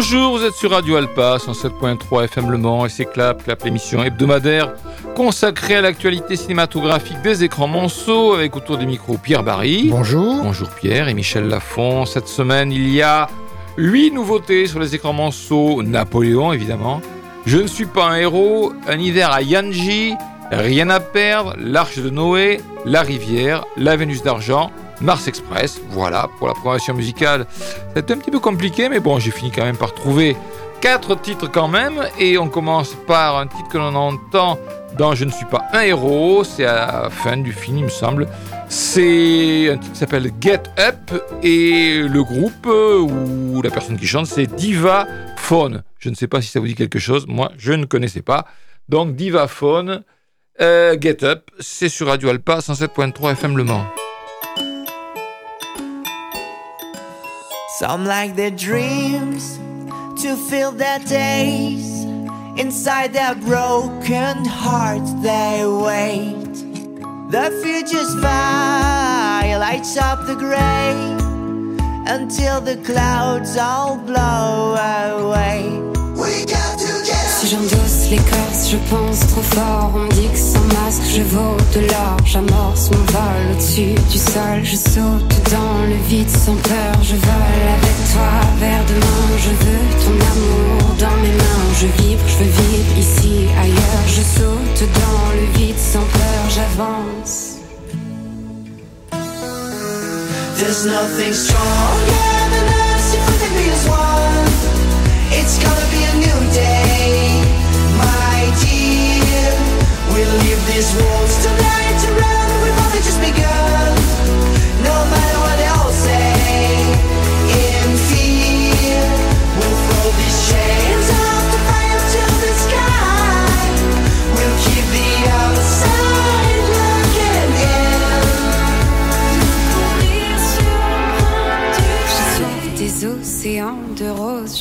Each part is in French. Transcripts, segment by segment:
Bonjour, vous êtes sur Radio Alpa, 107.3 FM Le Mans, et c'est Clap, Clap, l'émission hebdomadaire consacrée à l'actualité cinématographique des écrans Monceau, avec autour des micros Pierre Barry. Bonjour. Bonjour Pierre et Michel Lafont. Cette semaine, il y a huit nouveautés sur les écrans Monceau, Napoléon évidemment. Je ne suis pas un héros, un hiver à Yanji, Rien à perdre, L'Arche de Noé, La Rivière, La Vénus d'Argent, Mars Express. Voilà, pour la programmation musicale, c'était un petit peu compliqué, mais bon, j'ai fini quand même par trouver quatre titres quand même. Et on commence par un titre que l'on entend dans Je ne suis pas un héros. C'est à la fin du film, il me semble. C'est un titre qui s'appelle Get Up et le groupe ou la personne qui chante, c'est Diva Phone. Je ne sais pas si ça vous dit quelque chose. Moi, je ne connaissais pas. Donc Diva Phone, euh, Get Up, c'est sur Radio Alpa 107.3 FM Le Mans. Some like their dreams to fill their days. Inside their broken hearts, they wait. The future's fire lights up the gray until the clouds all blow away. We got to get Si j'endosse l'écorce, je pense trop fort. On me dit que sans masque, je vaux de l'or. J'amorce mon du sol. Je saute dans le vide sans peur. Je vole avec toi vers demain. Je veux ton amour dans mes mains. Je vibre, je veux vivre ici, ailleurs. Je saute dans le vide sans peur. J'avance. There's nothing stronger than us if we can be as one. It's gonna be a new day, my dear. We'll leave these walls tonight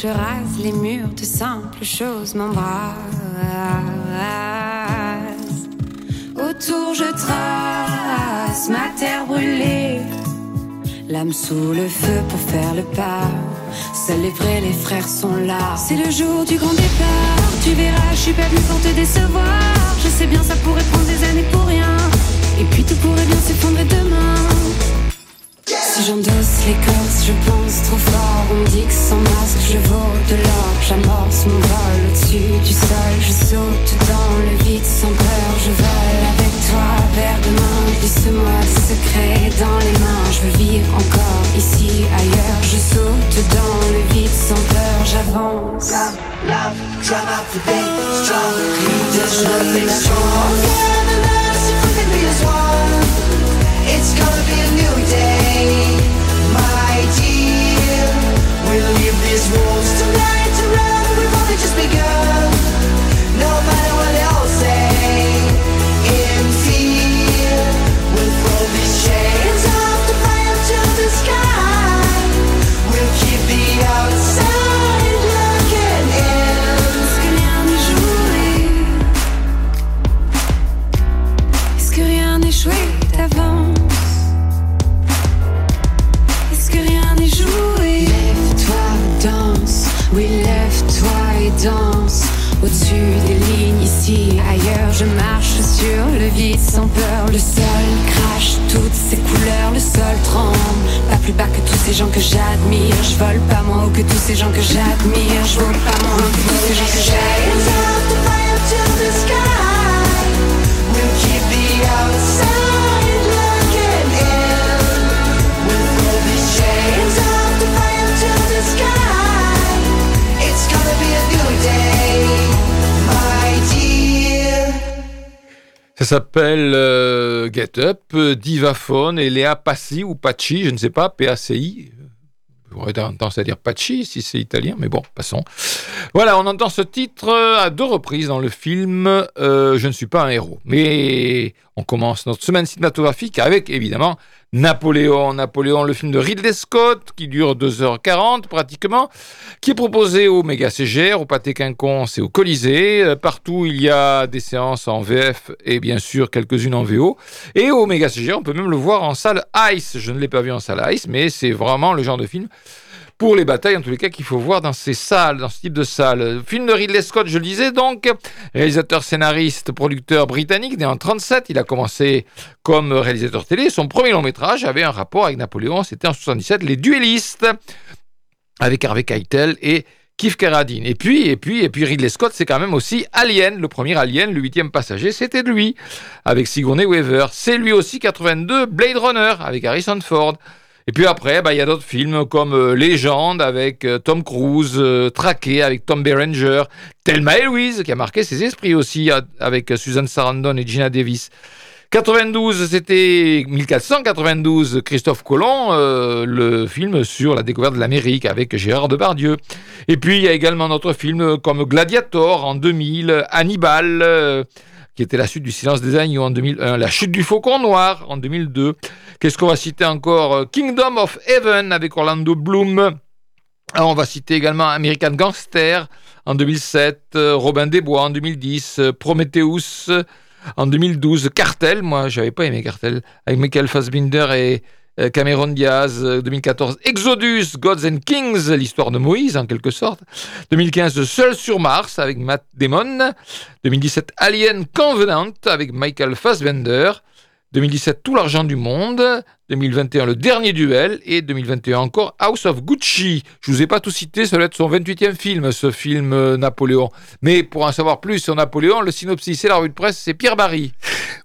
je rase les murs de simples choses, m'embrasse. Autour je trace ma terre brûlée, l'âme sous le feu pour faire le pas. Seuls les vrais, les frères sont là. C'est le jour du grand départ. Tu verras, je suis pas venue pour te décevoir. Je sais bien, ça pourrait prendre des années pour rien. Et puis tout pourrait bien s'effondrer demain. Si j'endosse l'écorce, je pense trop fort. On dit que sans masque, je vaux de l'or. J'amorce mon vol au-dessus du sol. Je saute dans le vide sans peur. Je vole avec toi vers demain. Glisse-moi des secrets dans les mains. Je veux vivre encore ici, ailleurs. Je saute dans le vide sans peur. J'avance. Love, love, to be strong. If we can be as one. It's gonna be a new day, Je marche sur le vide sans peur. Le sol crache toutes ses couleurs Le sol tremble, pas plus bas que tous ces gens que j'admire. Je vole pas moins haut que tous ces gens que j'admire. Je vole pas moins haut que tous ces gens que j'admire s'appelle euh, Get Up, euh, Divaphone et Léa Passi ou Paci, je ne sais pas, P-A-C-I. On aurait tendance à dire Paci si c'est italien, mais bon, passons. Voilà, on entend ce titre euh, à deux reprises dans le film Je ne suis pas un héros. Mais on commence notre semaine cinématographique avec évidemment Napoléon. Napoléon, le film de Ridley Scott qui dure 2h40 pratiquement, qui est proposé au Méga CGR, au Pâté Quinconce et au Colisée. Euh, Partout, il y a des séances en VF et bien sûr quelques-unes en VO. Et au Méga CGR, on peut même le voir en salle Ice. Je ne l'ai pas vu en salle Ice, mais c'est vraiment le genre de film pour les batailles, en tous les cas, qu'il faut voir dans ces salles, dans ce type de salle. Film de Ridley Scott, je le disais donc, réalisateur, scénariste, producteur britannique, né en 37. Il a commencé comme réalisateur télé. Son premier long métrage avait un rapport avec Napoléon, c'était en 77, Les Duellistes, avec Harvey Keitel et Keith Carradine. Et puis, et puis, et puis Ridley Scott, c'est quand même aussi Alien, le premier Alien, le huitième passager, c'était lui, avec Sigourney Weaver. C'est lui aussi 82, Blade Runner, avec Harrison Ford. Et puis après, bah, il y a d'autres films comme euh, Légende avec euh, Tom Cruise, euh, Traqué avec Tom Berenger, Thelma et Louise qui a marqué ses esprits aussi avec Susan Sarandon et Gina Davis. 92, c'était 1492, Christophe Colomb, le film sur la découverte de l'Amérique avec Gérard Depardieu. Et puis il y a également d'autres films comme Gladiator en 2000, Hannibal, qui était la suite du Silence des agneaux en 2001, La chute du faucon noir en 2002. Qu'est-ce qu'on va citer encore? Euh, Kingdom of Heaven avec Orlando Bloom. Alors, on va citer également American Gangster en 2007, euh, Robin des Bois en 2010, euh, Prometheus en 2012, Cartel, moi j'avais pas aimé Cartel, avec Michael Fassbinder et Cameron Diaz, euh, 2014, Exodus, Gods and Kings, l'histoire de Moïse en quelque sorte, 2015, Seul sur Mars avec Matt Damon, 2017, Alien Covenant avec Michael Fassbender, 2017, Tout l'argent du monde. 2021, Le dernier duel. Et 2021 encore, House of Gucci. Je vous ai pas tout cité, doit être son 28e film, ce film euh, Napoléon. Mais pour en savoir plus sur Napoléon, le synopsis et la revue de presse, c'est Pierre Barry.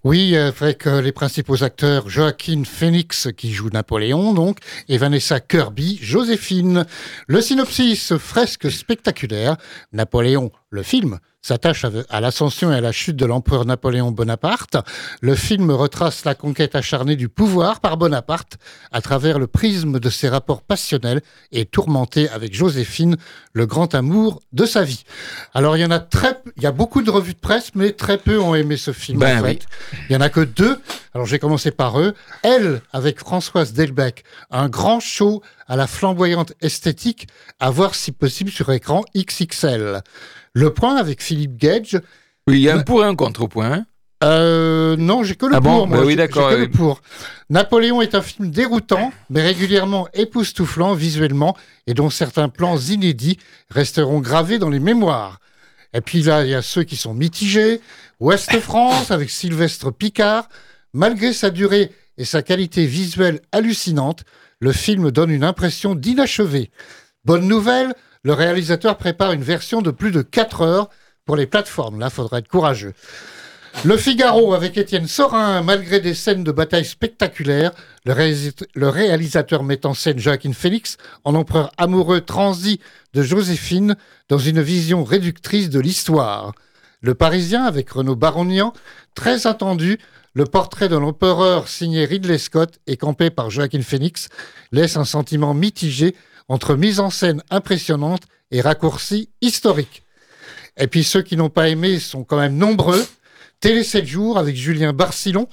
Oui, avec euh, les principaux acteurs Joaquin Phoenix qui joue Napoléon, donc, et Vanessa Kirby, Joséphine. Le synopsis, fresque spectaculaire. Napoléon, le film, s'attache à, l'ascension et à la chute de l'empereur Napoléon Bonaparte. Le film retrace la conquête acharnée du pouvoir par Bonaparte à travers le prisme de ses rapports passionnels et tourmentés avec Joséphine, le grand amour de sa vie. Alors il y en a très, il y a beaucoup de revues de presse, mais très peu ont aimé ce film. Ben en fait. oui. Il y en a que deux. Alors j'ai commencé par eux. Elle, avec Françoise Delbecq, un grand show à la flamboyante esthétique, à voir si possible sur écran XXL. Le point avec Philippe Gage. Oui, il y a un Ouais. pour et un contre au point. hein. Euh, non, j'ai que le Ah bon pour. moi. Bah oui, d'accord, pour. Napoléon est un film déroutant, mais régulièrement époustouflant visuellement, et dont certains plans inédits resteront gravés dans les mémoires. Et puis là, il y a ceux qui sont mitigés. Ouest France avec Sylvestre Picard. Malgré sa durée et sa qualité visuelle hallucinante, le film donne une impression d'inachevé. Bonne nouvelle, le réalisateur prépare une version de plus de 4 heures pour les plateformes. Là, faudra être courageux. Le Figaro avec Étienne Sorin, malgré des scènes de bataille spectaculaires, le, réalis- le réalisateur met en scène Joaquin Phoenix en empereur amoureux transi de Joséphine dans une vision réductrice de l'histoire. Le Parisien avec Renaud Baronian, très attendu, le portrait de l'empereur signé Ridley Scott et campé par Joaquin Phoenix laisse un sentiment mitigé entre mise en scène impressionnante et raccourcis historiques. Et puis ceux qui n'ont pas aimé sont quand même nombreux. Télé 7 jours avec Julien Barcillon.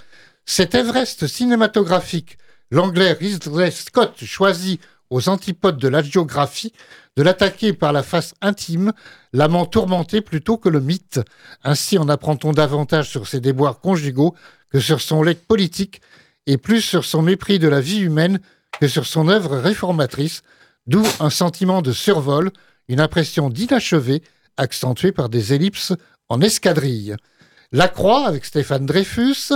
Cet Everest cinématographique, l'anglais Ridley Scott choisit aux antipodes de la géographie de l'attaquer par la face intime, l'amant tourmenté plutôt que le mythe. Ainsi en apprend-on davantage sur ses déboires conjugaux que sur son legs politique et plus sur son mépris de la vie humaine que sur son œuvre réformatrice, d'où un sentiment de survol, une impression d'inachevé accentuée par des ellipses en escadrille. La Croix avec Stéphane Dreyfus.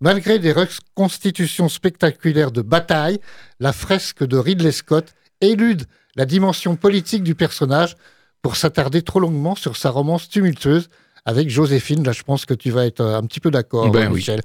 Malgré des reconstitutions spectaculaires de bataille, la fresque de Ridley Scott élude la dimension politique du personnage pour s'attarder trop longuement sur sa romance tumultueuse avec Joséphine. Là, je pense que tu vas être euh, un petit peu d'accord, Ben oui. Michel.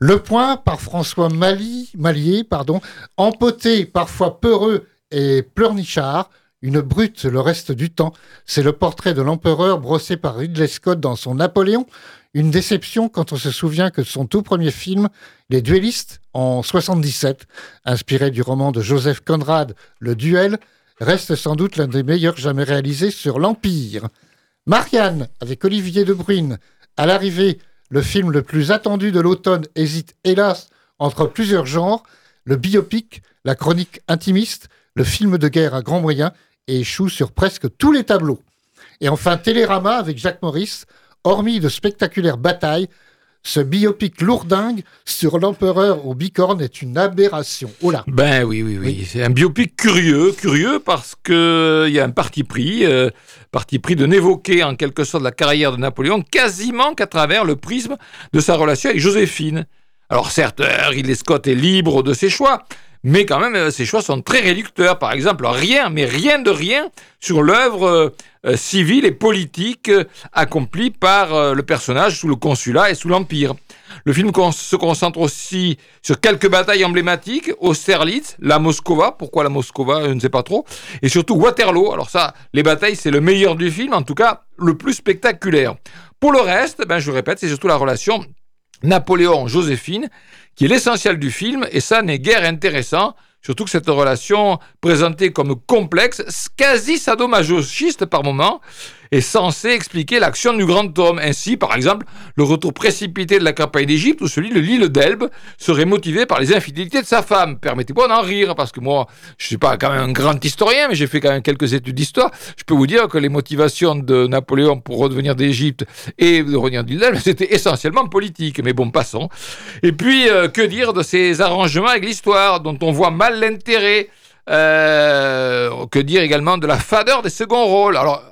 Le point par François Mali, Malier, pardon, empoté, parfois peureux et pleurnichard, une brute le reste du temps. C'est le portrait de l'empereur brossé par Ridley Scott dans son Napoléon. Une déception quand on se souvient que son tout premier film, Les Duellistes, en 77, inspiré du roman de Joseph Conrad, Le Duel, reste sans doute l'un des meilleurs jamais réalisés sur l'Empire. Marianne, avec Olivier De Bruyne, à l'arrivée, le film le plus attendu de l'automne hésite hélas entre plusieurs genres, le biopic, la chronique intimiste, le film de guerre à grands moyens et échoue sur presque tous les tableaux. Et enfin Télérama avec Jacques Maurice, hormis de spectaculaires batailles, Ce biopic lourdingue sur l'empereur aux bicornes est une aberration. Oh là Ben oui, oui, oui. Oui. C'est un biopic curieux, curieux parce que il y a un parti pris, euh, parti pris de n'évoquer en quelque sorte la carrière de Napoléon quasiment qu'à travers le prisme de sa relation avec Joséphine. Alors certes, euh, Ridley Scott est libre de ses choix, mais quand même, euh, ses choix sont très réducteurs. Par exemple, rien, mais rien de rien sur l'œuvre euh, euh, civile et politique accomplie par le personnage sous le consulat et sous l'Empire. Le film se concentre aussi sur quelques batailles emblématiques, Austerlitz, la Moscova, pourquoi la Moscova, je ne sais pas trop, et surtout Waterloo. Alors ça, les batailles, c'est le meilleur du film, en tout cas le plus spectaculaire. Pour le reste, ben, je répète, c'est surtout la relation Napoléon-Joséphine qui est l'essentiel du film, et ça n'est guère intéressant, surtout que cette relation, présentée comme complexe, quasi sadomasochiste par moments, est censée expliquer l'action du grand homme. Ainsi, par exemple, le retour précipité de la campagne d'Égypte ou celui de l'île d'Elbe serait motivé par les infidélités de sa femme. Permettez-moi d'en rire, parce que moi, je suis pas quand même un grand historien, mais j'ai fait quand même quelques études d'histoire. Je peux vous dire que les motivations de Napoléon pour revenir d'Égypte et de revenir de l'île d'Elbe, c'était essentiellement politique. Mais bon, passons. Et puis, euh, que dire de ces arrangements avec l'histoire, dont on voit mal l'intérêt? Euh, Que dire également de la fadeur des seconds rôles? Alors,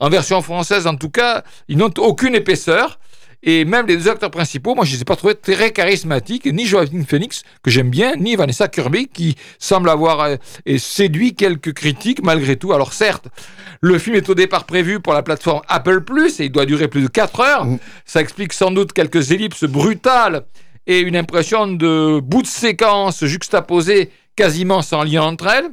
en version française, en tout cas, ils n'ont aucune épaisseur. Et même les deux acteurs principaux, moi, je ne les ai pas trouvés très charismatiques, ni Joaquin Phoenix, que j'aime bien, ni Vanessa Kirby, qui semble avoir euh, séduit quelques critiques malgré tout. Alors certes, le film est au départ prévu pour la plateforme Apple+, et il doit durer plus de 4 heures. Mm. Ça explique sans doute quelques ellipses brutales et une impression de bout de séquence juxtaposés quasiment sans lien entre elles.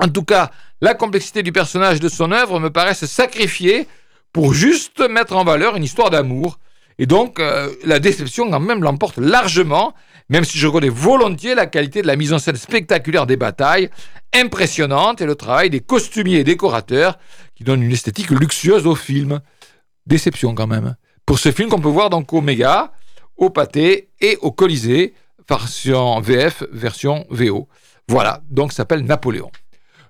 En tout cas, la complexité du personnage de son œuvre me paraît se sacrifier pour juste mettre en valeur une histoire d'amour. Et donc, euh, la déception quand même l'emporte largement, même si je reconnais volontiers la qualité de la mise en scène spectaculaire des batailles, impressionnante, et le travail des costumiers et décorateurs, qui donnent une esthétique luxueuse au film. Déception quand même. Pour ce film qu'on peut voir donc au Méga, au Pâté et au Colisée, version VF, version VO. Voilà, donc s'appelle Napoléon.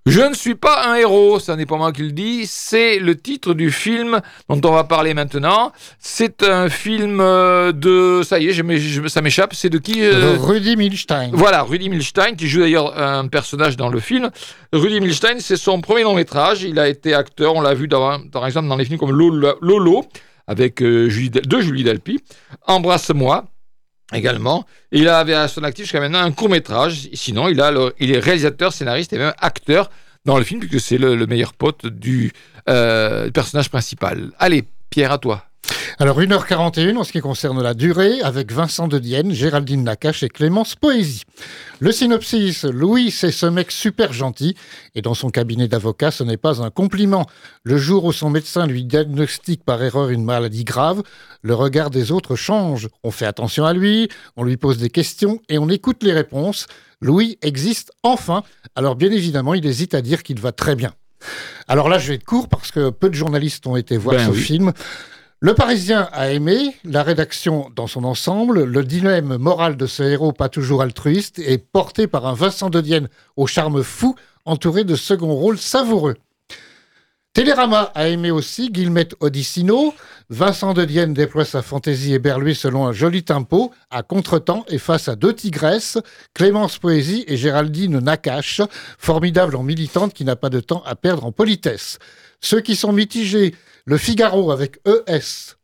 Je ne suis pas un héros, ça n'est pas moi qui le dis, c'est le titre du film dont on va parler maintenant. C'est un film euh, de... Ça y est, ça m'échappe, c'est de qui euh, Rudy Milstein. voilà, Rudy Milstein, qui joue d'ailleurs un personnage dans le film. Rudy Milstein, c'est son premier long métrage. Il a été acteur, on l'a vu dans- par exemple dans les films comme Lolo, avec euh, Julie de Delpy, Embrasse-moi également. Et il avait à son actif jusqu'à maintenant un court métrage. Sinon, il, a il est réalisateur, scénariste et même acteur dans le film, puisque c'est le, le meilleur pote du euh, personnage principal. Allez, Pierre, à toi. Alors 1h41 en ce qui concerne la durée, avec Vincent de Dienne, Géraldine Nakache et Clémence Poésie. Le synopsis, Louis, c'est ce mec super gentil, et dans son cabinet d'avocat, ce n'est pas un compliment. Le jour où son médecin lui diagnostique par erreur une maladie grave, le regard des autres change. On fait attention à lui, on lui pose des questions et on écoute les réponses. Louis existe enfin, alors bien évidemment, il hésite à dire qu'il va très bien. Alors là, je vais être court parce que peu de journalistes ont été voir Ben ce oui. film. Le Parisien a aimé, la rédaction dans son ensemble, le dilemme moral de ce héros pas toujours altruiste est porté par un Vincent de Dienne au charme fou, entouré de second rôles savoureux. Télérama a aimé aussi Guillemette Odissino. Vincent de Dienne déploie sa fantaisie éberluée selon un joli tempo, à contretemps et face à deux tigresses, Clémence Poésie et Géraldine Nakache, formidable en militante qui n'a pas de temps à perdre en politesse. Ceux qui sont mitigés, le Figaro avec ES,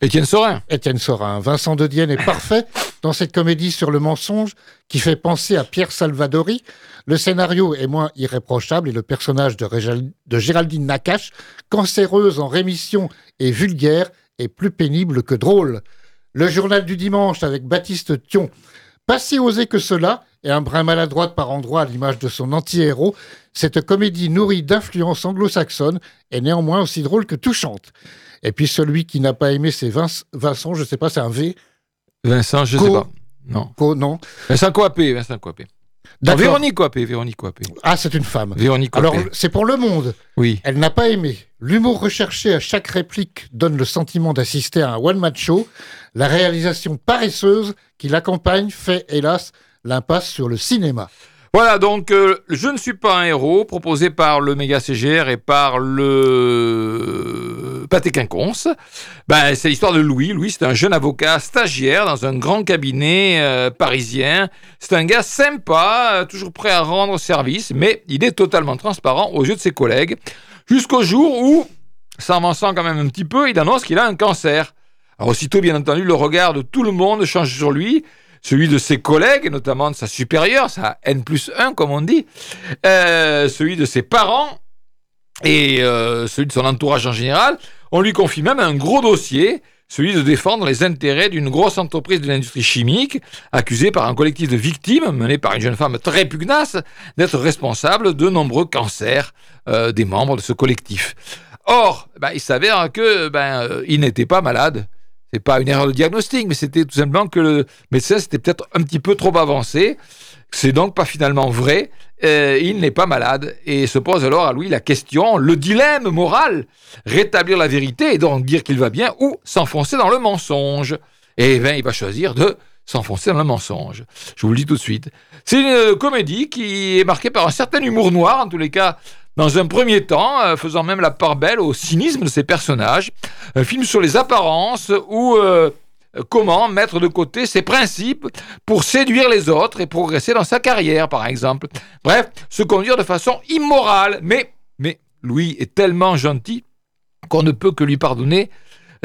Étienne Sorin. Étienne Sorin. Vincent de Dienne est parfait dans cette comédie sur le mensonge qui fait penser à Pierre Salvadori. Le scénario est moins irréprochable et le personnage de, Régal- de Géraldine Nakache, cancéreuse en rémission et vulgaire, est plus pénible que drôle. Le journal du dimanche avec Baptiste Thion. Pas si osé que cela, et un brin maladroite par endroits à l'image de son anti-héros, cette comédie nourrie d'influences anglo-saxonnes est néanmoins aussi drôle que touchante. Et puis celui qui n'a pas aimé, c'est Vince- Vincent, je sais pas, c'est un V, Vincent, je Co- sais pas. Non. Co- non Vincent Coapé, Vincent Coapé. Non. Véronique Coapé, Véronique Coapé. Ah, c'est une femme. Véronique Coapé. Alors, c'est pour Le Monde. oui. Elle n'a pas aimé. L'humour recherché à chaque réplique donne le sentiment d'assister à un one-man show. La réalisation paresseuse qui l'accompagne fait, hélas, l'impasse sur le cinéma. Voilà, donc euh, Je ne suis pas un héros, proposé par le Méga CGR et par le Pâté Quinconce. Ben, c'est l'histoire de Louis. Louis, c'est un jeune avocat stagiaire dans un grand cabinet euh, parisien. C'est un gars sympa, euh, toujours prêt à rendre service, mais il est totalement transparent aux yeux de ses collègues. Jusqu'au jour où, s'avançant quand même un petit peu, il annonce qu'il a un cancer. Alors aussitôt, bien entendu, le regard de tout le monde change sur lui, celui de ses collègues, notamment de sa supérieure, sa N plus 1, comme on dit, euh, celui de ses parents et euh, celui de son entourage en général. On lui confie même un gros dossier, celui de défendre les intérêts d'une grosse entreprise de l'industrie chimique, accusée par un collectif de victimes, mené par une jeune femme très pugnace, d'être responsable de nombreux cancers euh, des membres de ce collectif. Or, ben, il s'avère que ben, n'était pas malade. C'est pas une erreur de diagnostic, mais c'était tout simplement que le médecin s'était peut-être un petit peu trop avancé. C'est donc pas finalement vrai. Euh, il n'est pas malade et se pose alors à lui la question, le dilemme moral, rétablir la vérité et donc dire qu'il va bien ou s'enfoncer dans le mensonge. Et ben, il va choisir de s'enfoncer dans le mensonge. Je vous le dis tout de suite. C'est une comédie qui est marquée par un certain humour noir, en tous les cas dans un premier temps, euh, faisant même la part belle au cynisme de ses personnages. Un film sur les apparences où euh, comment mettre de côté ses principes pour séduire les autres et progresser dans sa carrière, par exemple. Bref, se conduire de façon immorale. Mais, mais Louis est tellement gentil qu'on ne peut que lui pardonner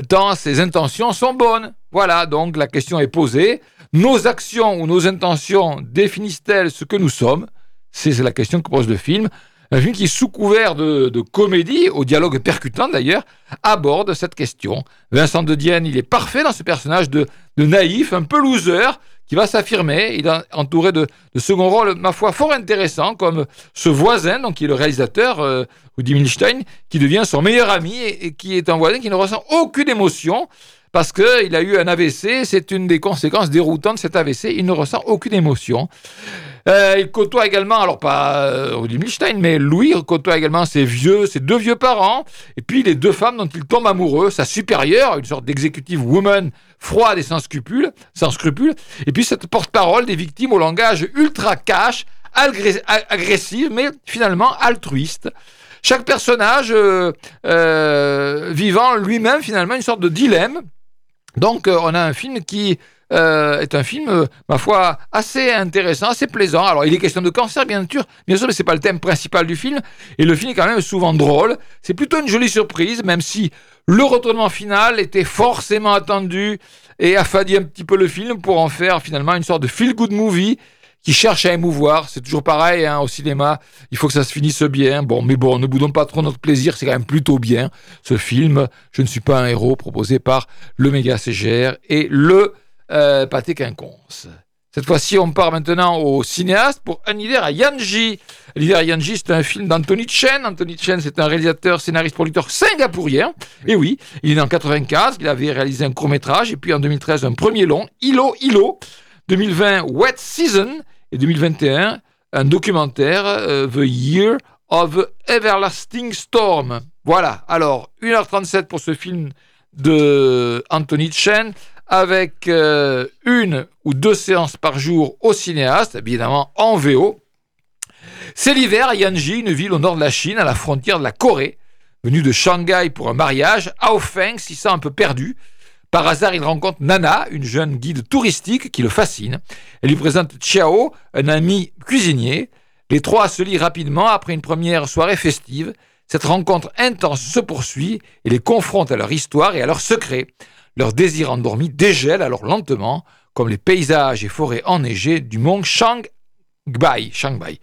tant ses intentions sont bonnes. Voilà, donc la question est posée. Nos actions ou nos intentions définissent-elles ce que nous sommes? C'est la question que pose le film. Un film qui, sous couvert de, comédie, au dialogue percutant d'ailleurs, aborde cette question. Vincent de Dienne, il est parfait dans ce personnage de, naïf, un peu loser, qui va s'affirmer. Il est entouré de, de second rôles, ma foi, fort intéressants, comme ce voisin, donc qui est le réalisateur, euh, Milstein, qui devient son meilleur ami et qui est un voisin qui ne ressent aucune émotion parce qu'il a eu un AVC. C'est une des conséquences déroutantes de cet AVC. Il ne ressent aucune émotion. Euh, il côtoie également, alors pas euh, Rudi Milstein, mais Louis côtoie également ses vieux, ses deux vieux parents, et puis les deux femmes dont il tombe amoureux, sa supérieure, une sorte d'executive woman froide et sans scrupules, sans scrupules, et puis cette porte-parole des victimes au langage ultra cash, agré- a- agressif, mais finalement altruiste. Chaque personnage euh, vivant lui-même finalement une sorte de dilemme. Donc euh, on a un film qui euh, est un film, euh, ma foi, assez intéressant, assez plaisant. Alors, il est question de cancer, bien sûr, bien sûr, mais c'est pas le thème principal du film. Et le film est quand même souvent drôle. C'est plutôt une jolie surprise, même si le retournement final était forcément attendu et affadit un petit peu le film pour en faire finalement une sorte de feel-good movie qui cherche à émouvoir. C'est toujours pareil hein, au cinéma. Il faut que ça se finisse bien. Bon, mais bon, ne boudons pas trop notre plaisir. C'est quand même plutôt bien ce film. Je ne suis pas un héros proposé par le méga CGR et le euh, Pâté Quinconce. Cette fois-ci, on part maintenant au cinéaste pour Un hiver à Yanji. Un hiver à Yanji, c'est un film d'Anthony Chen. Anthony Chen, c'est un réalisateur, scénariste, producteur singapourien. Et oui, il est né en 95, il avait réalisé un court-métrage, et puis en 2013, un premier long, Ilo Ilo. 2020, Wet Season. Et 2021, un documentaire, euh, The Year of Everlasting Storm. Voilà, alors, 1h37 pour ce film de Anthony Chen avec euh, une ou deux séances par jour au cinéaste, évidemment en VO. C'est l'hiver à Yanji, une ville au nord de la Chine, à la frontière de la Corée. Venu de Shanghai pour un mariage, Hao Feng s'y sent un peu perdu. Par hasard, il rencontre Nana, une jeune guide touristique qui le fascine. Elle lui présente Chiao, un ami cuisinier. Les trois se lient rapidement après une première soirée festive. Cette rencontre intense se poursuit et les confronte à leur histoire et à leurs secrets. Leur désir endormi dégèle alors lentement, comme les paysages et forêts enneigées du mont Shanghai. Shanghai.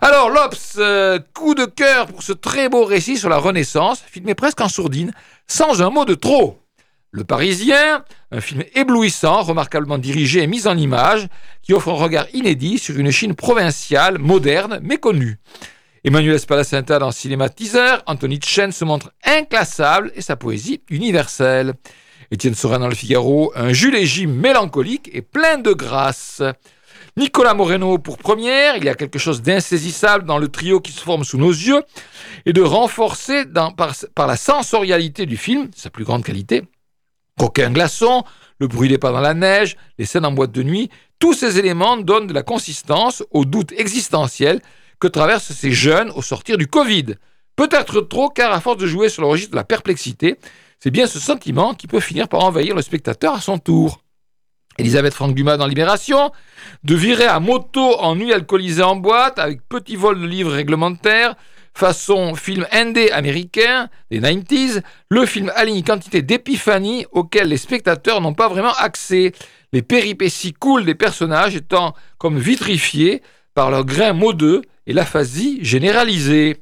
Alors, Lops, euh, coup de cœur pour ce très beau récit sur la Renaissance, filmé presque en sourdine, sans un mot de trop. Le Parisien, un film éblouissant, remarquablement dirigé et mis en image, qui offre un regard inédit sur une Chine provinciale, moderne, méconnue. Emmanuel Spalacenta dans Cinéma Teaser, Anthony Chen se montre inclassable et sa poésie universelle. Étienne Sorin dans Le Figaro, un Jules et Jim mélancolique et plein de grâce. Nicolas Moreno pour première, il y a quelque chose d'insaisissable dans le trio qui se forme sous nos yeux et de par, par la sensorialité du film, sa plus grande qualité. Coquin glaçon, le bruit des pas dans la neige, les scènes en boîte de nuit, tous ces éléments donnent de la consistance au doute existentiel que traversent ces jeunes au sortir du Covid. Peut-être trop, car à force de jouer sur le registre de la perplexité, c'est bien ce sentiment qui peut finir par envahir le spectateur à son tour. Elisabeth Franck Dumas dans Libération, de virer à moto en nuit alcoolisée en boîte avec petit vol de livres réglementaires, façon film indé américain des 90s, le film aligne quantité d'épiphanies auxquelles les spectateurs n'ont pas vraiment accès, les péripéties cool des personnages étant comme vitrifiées par leur grain modeux et l'aphasie généralisée.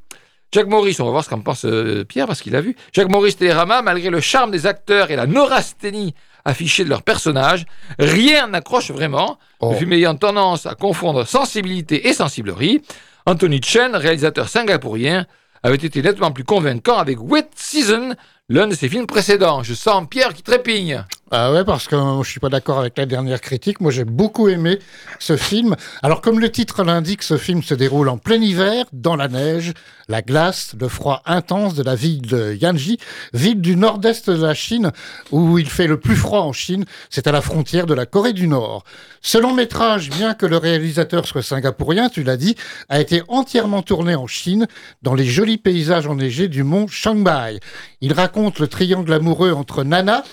Jacques Maurice, on va voir ce qu'en pense euh, Pierre parce qu'il a vu. Jacques Maurice Télérama, malgré le charme des acteurs et la neurasthénie affichée de leurs personnages, rien n'accroche vraiment. Oh. Le film ayant tendance à confondre sensibilité et sensiblerie. Anthony Chen, réalisateur singapourien, avait été nettement plus convaincant avec Wet Season, l'un de ses films précédents. Je sens Pierre qui trépigne. Ah ouais, parce que je suis pas d'accord avec la dernière critique. Moi, j'ai beaucoup aimé ce film. Alors, comme le titre l'indique, ce film se déroule en plein hiver, dans la neige, la glace, le froid intense de la ville de Yanji, ville du nord-est de la Chine, où il fait le plus froid en Chine. C'est à la frontière de la Corée du Nord. Ce long métrage, bien que le réalisateur soit singapourien, tu l'as dit, a été entièrement tourné en Chine, dans les jolis paysages enneigés du mont Shanghai. Il raconte le triangle amoureux entre Nana,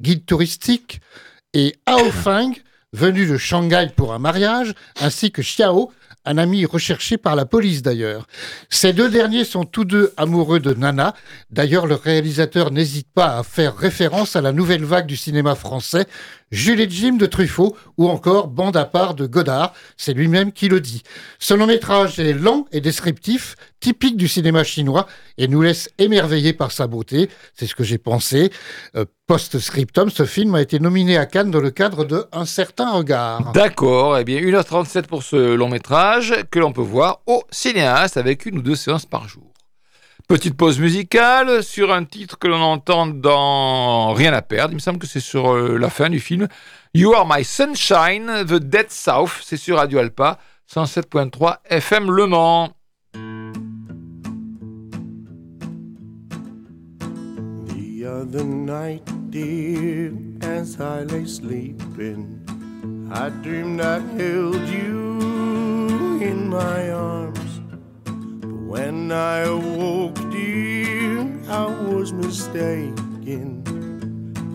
guide touristique, et Hao Feng, venu de Shanghai pour un mariage, ainsi que Xiao, un ami recherché par la police d'ailleurs. Ces deux derniers sont tous deux amoureux de Nana. D'ailleurs, le réalisateur n'hésite pas à faire référence à la nouvelle vague du cinéma français, Jules et Jim de Truffaut ou encore Bande à part de Godard. C'est lui-même qui le dit. Ce long métrage est lent et descriptif, typique du cinéma chinois et nous laisse émerveillés par sa beauté. C'est ce que j'ai pensé. Euh, Post-scriptum, ce film a été nominé à Cannes dans le cadre de Un certain regard. D'accord, eh bien 1h37 pour ce long métrage que l'on peut voir au cinéaste avec une ou deux séances par jour. Petite pause musicale sur un titre que l'on entend dans Rien à perdre. Il me semble que c'est sur euh, la fin du film. You Are My Sunshine, The Dead South. C'est sur Radio Alpa, 107.3 FM Le Mans. The other night, as I lay sleeping, I dreamed I held you in my arms. When I awoke, dear, I was mistaken.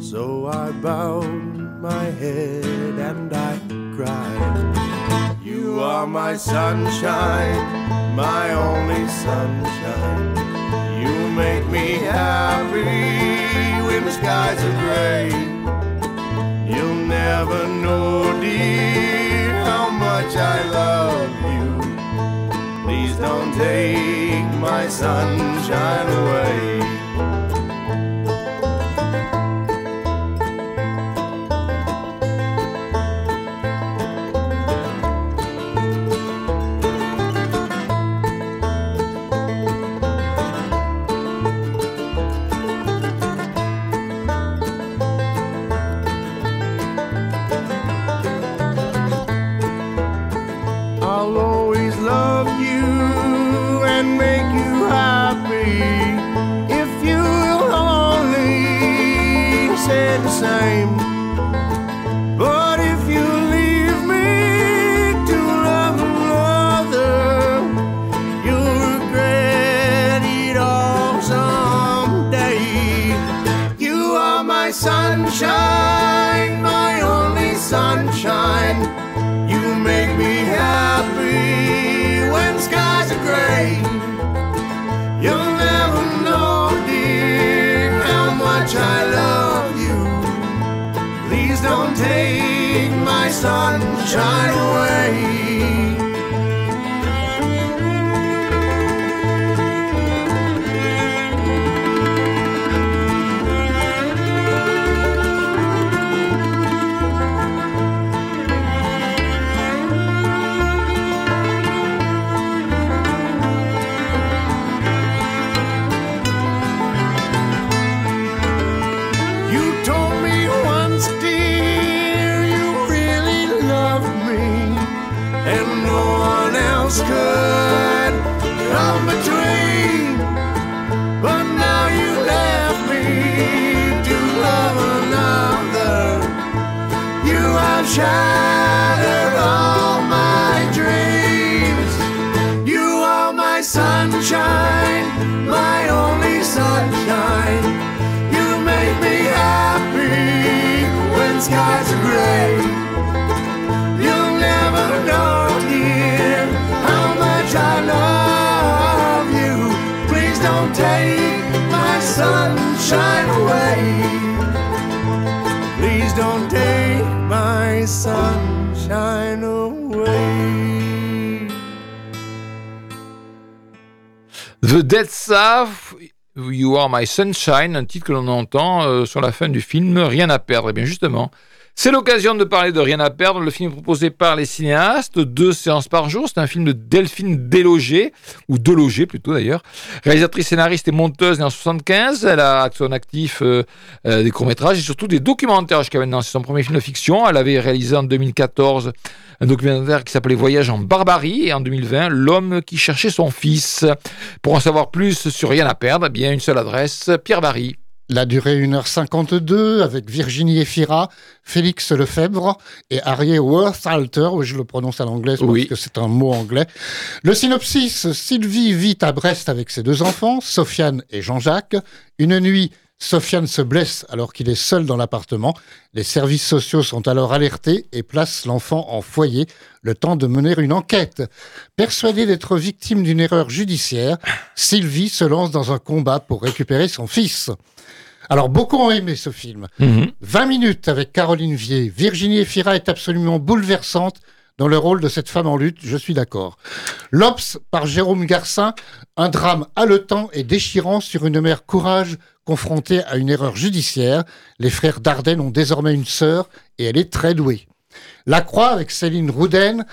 So I bowed my head and I cried. You are my sunshine, my only sunshine. You make me happy when the skies are gray. You'll never know, dear, how much I love you. Please don't take my sunshine away. Sunshine away. Please don't take my sunshine away. The Dead South, You Are My Sunshine, un titre que l'on entend euh, sur la fin du film Rien à perdre. Et bien justement, c'est l'occasion de parler de Rien à perdre, le film proposé par les cinéastes, deux séances par jour. C'est un film de Delphine Délogé, ou Delogé plutôt d'ailleurs. Réalisatrice, scénariste et monteuse née en 75. Elle a son actif euh, euh, des courts-métrages et surtout des documentaires jusqu'à maintenant. C'est son premier film de fiction. Elle avait réalisé en 2014 un documentaire qui s'appelait Voyage en Barbarie et en 2020 L'homme qui cherchait son fils. Pour en savoir plus sur Rien à perdre, eh bien une seule adresse, Pierre Barry. La durée 1h52 avec Virginie Efira, Félix Lefebvre et Arié Worthalter, où je le prononce à l'anglais parce Oui. que c'est un mot anglais. Le synopsis, Sylvie vit à Brest avec ses deux enfants, Sofiane et Jean-Jacques. Une nuit, Sofiane se blesse alors qu'il est seul dans l'appartement. Les services sociaux sont alors alertés et placent l'enfant en foyer, le temps de mener une enquête. Persuadée d'être victime d'une erreur judiciaire, Sylvie se lance dans un combat pour récupérer son fils. Alors, beaucoup ont aimé ce film. 20 minutes avec Caroline Vier. Virginie Efira est absolument bouleversante dans le rôle de cette femme en lutte, je suis d'accord. L'Obs par Jérôme Garcin, un drame haletant et déchirant sur une mère courage confrontée à une erreur judiciaire. Les frères Dardenne ont désormais une sœur et elle est très douée. La Croix avec Céline Rouden,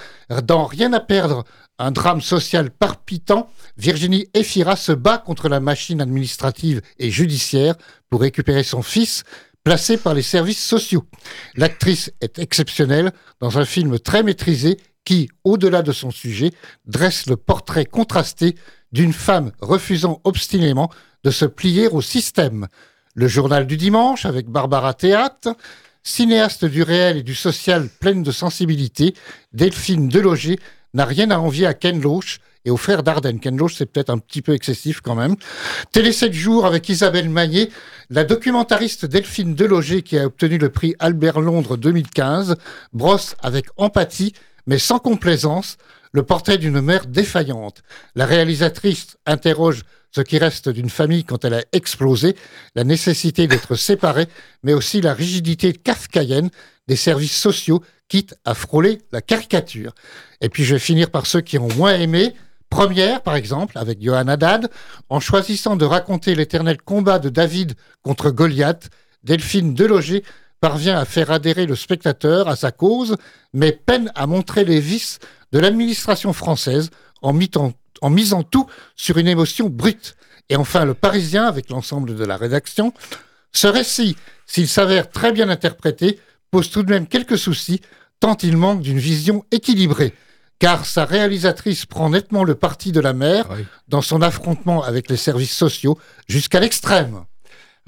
dans Rien à perdre, un drame social palpitant, Virginie Efira se bat contre la machine administrative et judiciaire pour récupérer son fils, placé par les services sociaux. L'actrice est exceptionnelle dans un film très maîtrisé qui, au-delà de son sujet, dresse le portrait contrasté d'une femme refusant obstinément de se plier au système. Le journal du dimanche avec Barbara Théâtre, cinéaste du réel et du social pleine de sensibilité, Delphine Deloger n'a rien à envier à Ken Loach et aux frères Dardenne. Ken Loach, c'est peut-être un petit peu excessif quand même. Télé 7 jours avec Isabelle Maillet, la documentariste Delphine Deloger qui a obtenu le prix Albert Londres 2015, brosse avec empathie mais sans complaisance le portrait d'une mère défaillante. La réalisatrice interroge ce qui reste d'une famille quand elle a explosé, la nécessité d'être séparée, mais aussi la rigidité kafkaïenne des services sociaux, quitte à frôler la caricature. Et puis je vais finir par ceux qui ont moins aimé. Première, par exemple, avec Johan Haddad, en choisissant de raconter l'éternel combat de David contre Goliath, Delphine Deloger parvient à faire adhérer le spectateur à sa cause, mais peine à montrer les vices de l'administration française en, mitant- en misant tout sur une émotion brute. Et enfin, le Parisien, avec l'ensemble de la rédaction, ce récit, s'il s'avère très bien interprété, pose tout de même quelques soucis, tant il manque d'une vision équilibrée. Car sa réalisatrice prend nettement le parti de la mère Oui. dans son affrontement avec les services sociaux jusqu'à l'extrême.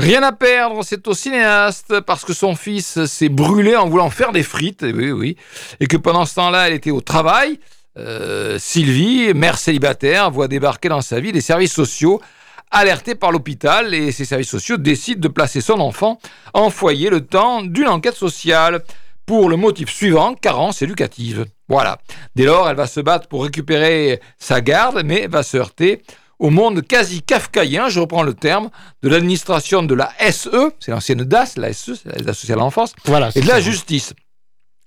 Rien à perdre, c'est au cinéaste parce que son fils s'est brûlé en voulant faire des frites, et oui, oui, et que pendant ce temps-là, elle était au travail. Euh, Sylvie, mère célibataire, voit débarquer dans sa vie les services sociaux, alertés par l'hôpital, et ces services sociaux décident de placer son enfant en foyer le temps d'une enquête sociale pour le motif suivant, carence éducative. Voilà. Dès lors, elle va se battre pour récupérer sa garde, mais va se heurter au monde quasi kafkaïen, je reprends le terme, de l'administration de la SE, c'est l'ancienne DAS, la SE, c'est l'aide sociale à l'enfance, Voilà. et de la justice,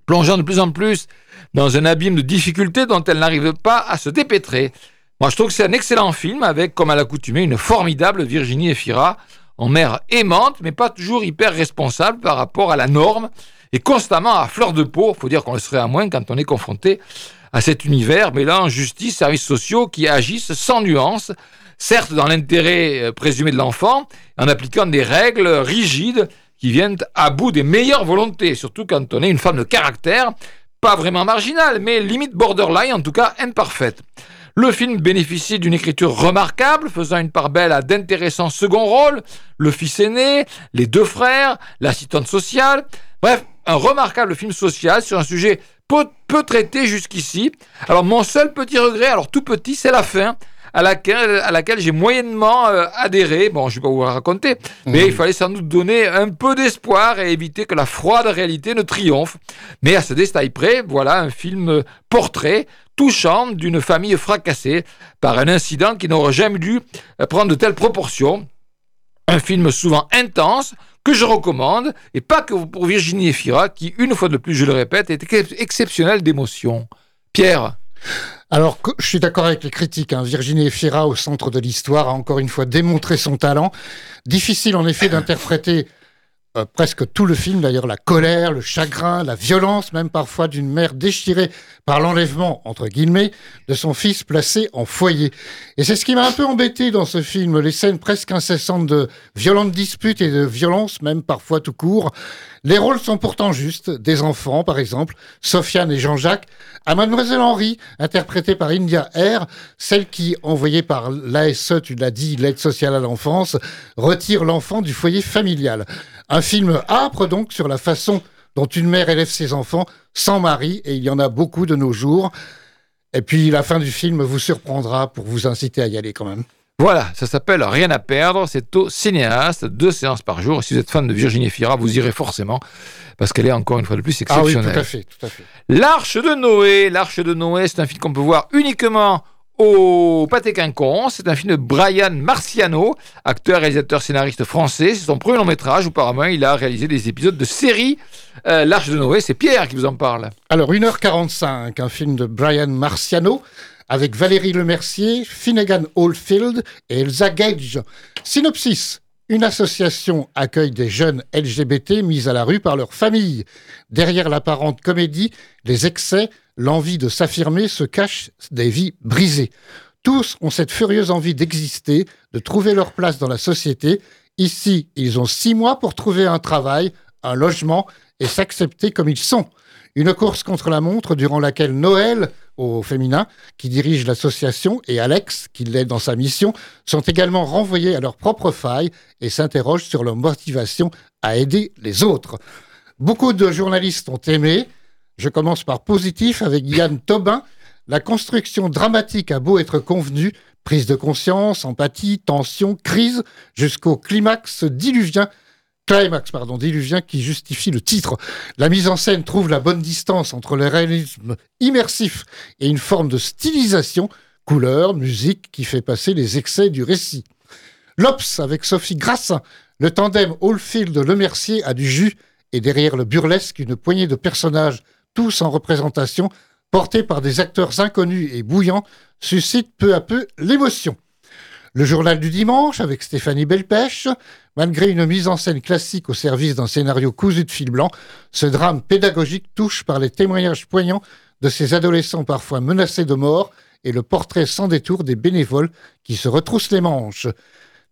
plongeant de plus en plus dans un abîme de difficultés dont elle n'arrive pas à se dépêtrer. Moi, je trouve que c'est un excellent film avec, comme à l'accoutumée, une formidable Virginie Efira, en mère aimante, mais pas toujours hyper responsable par rapport à la norme, et constamment à fleur de peau. faut dire qu'on le serait à moins quand on est confronté à cet univers mêlant justice, services sociaux qui agissent sans nuance, certes dans l'intérêt euh, présumé de l'enfant, en appliquant des règles rigides qui viennent à bout des meilleures volontés, surtout quand on est une femme de caractère, pas vraiment marginale, mais limite borderline, en tout cas imparfaite. Le film bénéficie d'une écriture remarquable, faisant une part belle à d'intéressants second rôles, le fils aîné, les deux frères, l'assistante sociale. Bref, un remarquable film social sur un sujet peu, peu traité jusqu'ici. Alors mon seul petit regret, alors tout petit, c'est la fin à laquelle, à laquelle j'ai moyennement euh, adhéré. Bon, je ne vais pas vous raconter, mais il fallait sans doute donner un peu d'espoir et éviter que la froide réalité ne triomphe. Mais à ce détail près, voilà un film euh, portrait touchant d'une famille fracassée par un incident qui n'aurait jamais dû euh, prendre de telles proportions. Un film souvent intense que je recommande, et pas que pour Virginie Efira, qui, une fois de plus, je le répète, est ex- exceptionnelle d'émotion. Pierre Alors, je suis d'accord avec les critiques. hein. Virginie Efira, au centre de l'histoire, a encore une fois démontré son talent. Difficile, en effet, d'interpréter euh, presque tout le film, d'ailleurs, la colère, le chagrin, la violence, même parfois d'une mère déchirée par l'enlèvement, entre guillemets, de son fils placé en foyer. Et c'est ce qui m'a un peu embêté dans ce film, les scènes presque incessantes de violentes disputes et de violence, même parfois tout court. Les rôles sont pourtant justes, des enfants par exemple, Sofiane et Jean-Jacques, à Mademoiselle Henri, interprétée par India R, celle qui, envoyée par l'ASE, tu l'as dit, l'aide sociale à l'enfance, retire l'enfant du foyer familial. Un film âpre donc sur la façon dont une mère élève ses enfants sans mari, et il y en a beaucoup de nos jours. Et puis la fin du film vous surprendra pour vous inciter à y aller quand même. Voilà, ça s'appelle Rien à perdre, c'est au cinéaste, deux séances par jour. Et si vous êtes fan de Virginie Fira, vous irez forcément, parce qu'elle est encore une fois de plus Ah oui, exceptionnelle. tout à fait, tout à fait. L'Arche de Noé. L'Arche de Noé, c'est un film qu'on peut voir uniquement au Pâté Quinconce. C'est un film de Brian Marciano, acteur, réalisateur, scénariste français. C'est son premier long métrage. Auparavant, il a réalisé des épisodes de série. Euh, L'Arche de Noé, c'est Pierre qui vous en parle. Alors, 1h45, un film de Brian Marciano avec Valérie Lemercier, Finnegan Oldfield et Elsa Gage. Synopsis. Une association accueille des jeunes LGBT mis à la rue par leur famille. Derrière l'apparente comédie, les excès, l'envie de s'affirmer se cachent des vies brisées. Tous ont cette furieuse envie d'exister, de trouver leur place dans la société. Ici, ils ont six mois pour trouver un travail, un logement et s'accepter comme ils sont. Une course contre la montre durant laquelle Noël, au féminin, qui dirige l'association, et Alex, qui l'aide dans sa mission, sont également renvoyés à leurs propres failles et s'interrogent sur leur motivation à aider les autres. Beaucoup de journalistes ont aimé. Je commence par positif avec Yann Tobin. La construction dramatique a beau être convenue, prise de conscience, empathie, tension, crise, jusqu'au climax diluvien climax pardon, diluvien qui justifie le titre. La mise en scène trouve la bonne distance entre le réalisme immersif et une forme de stylisation, couleur, musique qui fait passer les excès du récit. L'Obs avec Sophie Grassin, le tandem Oldfield-Le Mercier a du jus et derrière le burlesque, une poignée de personnages, tous en représentation, portés par des acteurs inconnus et bouillants, suscite peu à peu l'émotion. Le journal du dimanche avec Stéphanie Belpêche. Malgré une mise en scène classique au service d'un scénario cousu de fil blanc, ce drame pédagogique touche par les témoignages poignants de ces adolescents parfois menacés de mort et le portrait sans détour des bénévoles qui se retroussent les manches.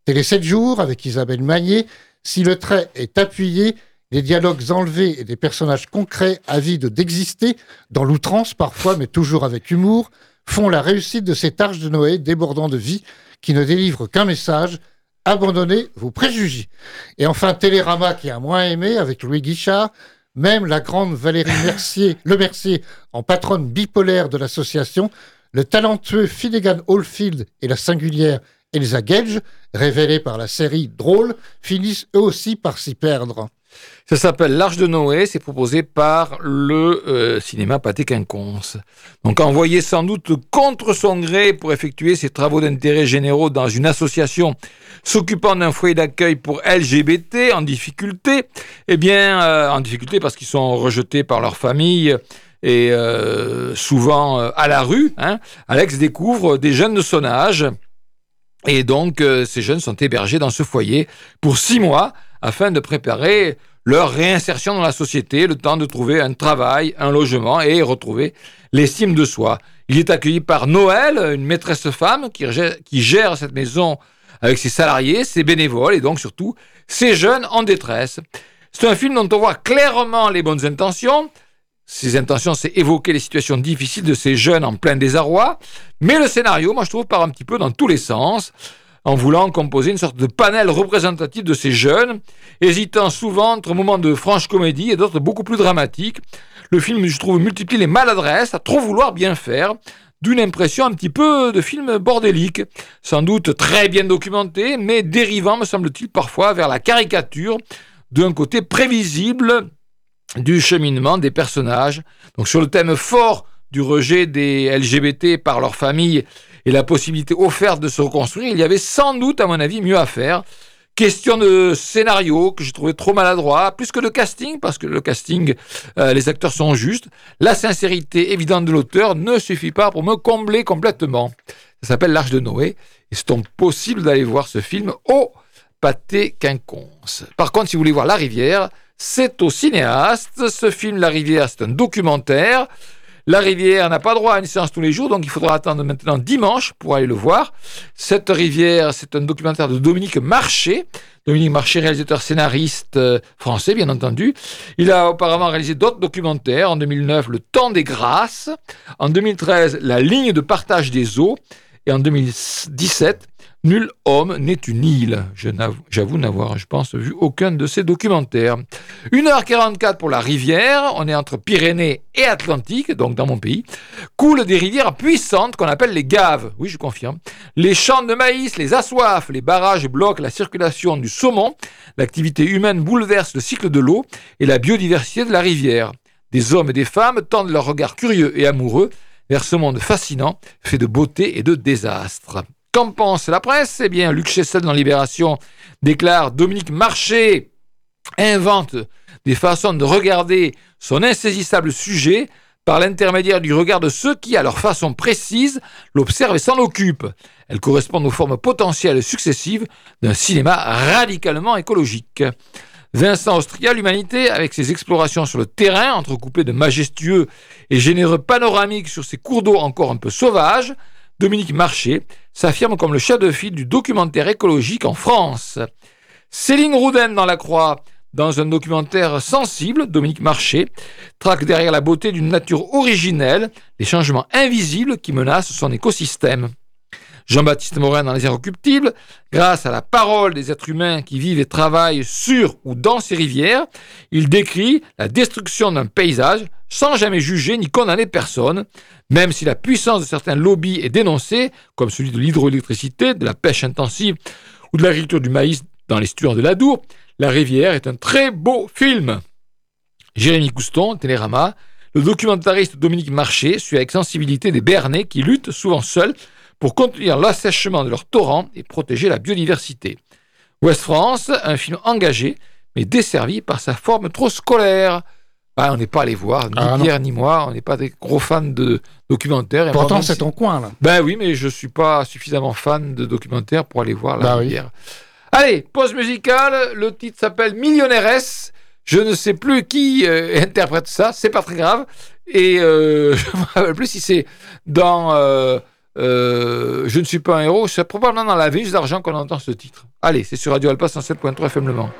Télé 7 jours avec Isabelle Maillet. Si le trait est appuyé, les dialogues enlevés et des personnages concrets avides d'exister, dans l'outrance parfois, mais toujours avec humour, font la réussite de cet arche de Noé débordant de vie qui ne délivre qu'un message abandonnez vos préjugés. Et enfin, Télérama qui a moins aimé avec Louis Guichard, même la grande Valérie Mercier, Le Mercier, en patronne bipolaire de l'association, le talentueux Finnegan Oldfield et la singulière Elsa Gage, révélés par la série Drôle, finissent eux aussi par s'y perdre. Ça s'appelle L'Arche de Noé, c'est proposé par le euh, cinéma Pâté Quinconce. Donc envoyé sans doute contre son gré pour effectuer ses travaux d'intérêt généraux dans une association s'occupant d'un foyer d'accueil pour LGBT en difficulté, eh bien euh, en difficulté parce qu'ils sont rejetés par leur famille et euh, souvent à la rue, hein, Alex découvre des jeunes de son âge. Et donc ces jeunes sont hébergés dans ce foyer pour six mois afin de préparer leur réinsertion dans la société, le temps de trouver un travail, un logement et retrouver l'estime de soi. Il est accueilli par Noël, une maîtresse femme qui qui gère cette maison avec ses salariés, ses bénévoles et donc surtout ses jeunes en détresse. C'est un film dont on voit clairement les bonnes intentions. Ces intentions, c'est évoquer les situations difficiles de ces jeunes en plein désarroi. Mais le scénario, moi, je trouve, part un petit peu dans tous les sens. En voulant composer une sorte de panel représentatif de ces jeunes, hésitant souvent entre moments de franche comédie et d'autres beaucoup plus dramatiques. Le film, je trouve, multiplie les maladresses à trop vouloir bien faire, d'une impression un petit peu de film bordélique, sans doute très bien documenté, mais dérivant, me semble-t-il, parfois vers la caricature d'un côté prévisible du cheminement des personnages. Donc sur le thème fort du rejet des LGBT par leur famille et la possibilité offerte de se reconstruire, il y avait sans doute, à mon avis, mieux à faire. Question de scénario que j'ai trouvé trop maladroit, plus que de casting, parce que le casting, euh, les acteurs sont justes. La sincérité évidente de l'auteur ne suffit pas pour me combler complètement. Ça s'appelle L'Arche de Noé, et c'est donc possible d'aller voir ce film au Pâté Quinconce. Par contre, si vous voulez voir La Rivière, c'est au cinéaste. Ce film, La Rivière, c'est un documentaire. La rivière n'a pas droit à une séance tous les jours, donc il faudra attendre maintenant dimanche pour aller le voir. Cette rivière, c'est un documentaire de Dominique Marché. Dominique Marché, réalisateur scénariste euh, français, bien entendu. Il a auparavant réalisé d'autres documentaires. En 2009, Le Temps des Grâces. En 2013, La ligne de partage des eaux. Et en 2017, Nul homme n'est une île. J'avoue n'avoir, je pense, vu aucun de ces documentaires. 1h44 pour la rivière, on est entre Pyrénées et Atlantique, donc dans mon pays, coulent des rivières puissantes qu'on appelle les gaves. Oui, je confirme. Les champs de maïs les assoiffent, les barrages bloquent la circulation du saumon, l'activité humaine bouleverse le cycle de l'eau et la biodiversité de la rivière. Des hommes et des femmes tendent leur regard curieux et amoureux vers ce monde fascinant, fait de beauté et de désastre. Qu'en pense la presse? Eh bien, Luc Chessel dans Libération déclare Dominique Marché invente des façons de regarder son insaisissable sujet par l'intermédiaire du regard de ceux qui, à leur façon précise, l'observent et s'en occupent. Elles correspondent aux formes potentielles successives d'un cinéma radicalement écologique. Vincent Austria, l'humanité, avec ses explorations sur le terrain, entrecoupées de majestueux et généreux panoramiques sur ces cours d'eau encore un peu sauvages, Dominique Marché s'affirme comme le chef de file du documentaire écologique en France. Céline Rouden dans La Croix, dans un documentaire sensible, Dominique Marché, traque derrière la beauté d'une nature originelle les changements invisibles qui menacent son écosystème. Jean-Baptiste Morin dans Les Inrecuptibles, grâce à la parole des êtres humains qui vivent et travaillent sur ou dans ces rivières, il décrit la destruction d'un paysage sans jamais juger ni condamner personne, même si la puissance de certains lobbies est dénoncée, comme celui de l'hydroélectricité, de la pêche intensive ou de l'agriculture du maïs dans l'estuaire de l'Adour, La rivière est un très beau film. Jérémy Couston, Télérama, le documentariste Dominique Marché suit avec sensibilité des Bernais qui luttent souvent seuls pour contenir l'assèchement de leurs torrents et protéger la biodiversité. Ouest France, un film engagé, mais desservi par sa forme trop scolaire. Ah, on n'est pas allé voir, ni Ah, non. Pierre ni moi, on n'est pas des gros fans de documentaires. Et Pourtant, c'est ton coin, là. Ben oui, mais je suis pas suffisamment fan de documentaires pour aller voir la oui. rivière. Allez, pause musicale. Le titre s'appelle Millionnairesse. Je ne sais plus qui euh, interprète ça, c'est pas très grave. Et euh, je me rappelle plus si c'est dans euh, Je ne suis pas un héros. C'est probablement dans La Vige d'argent qu'on entend ce titre. Allez, c'est sur Radio Alpa 107.3 FM Le Mans.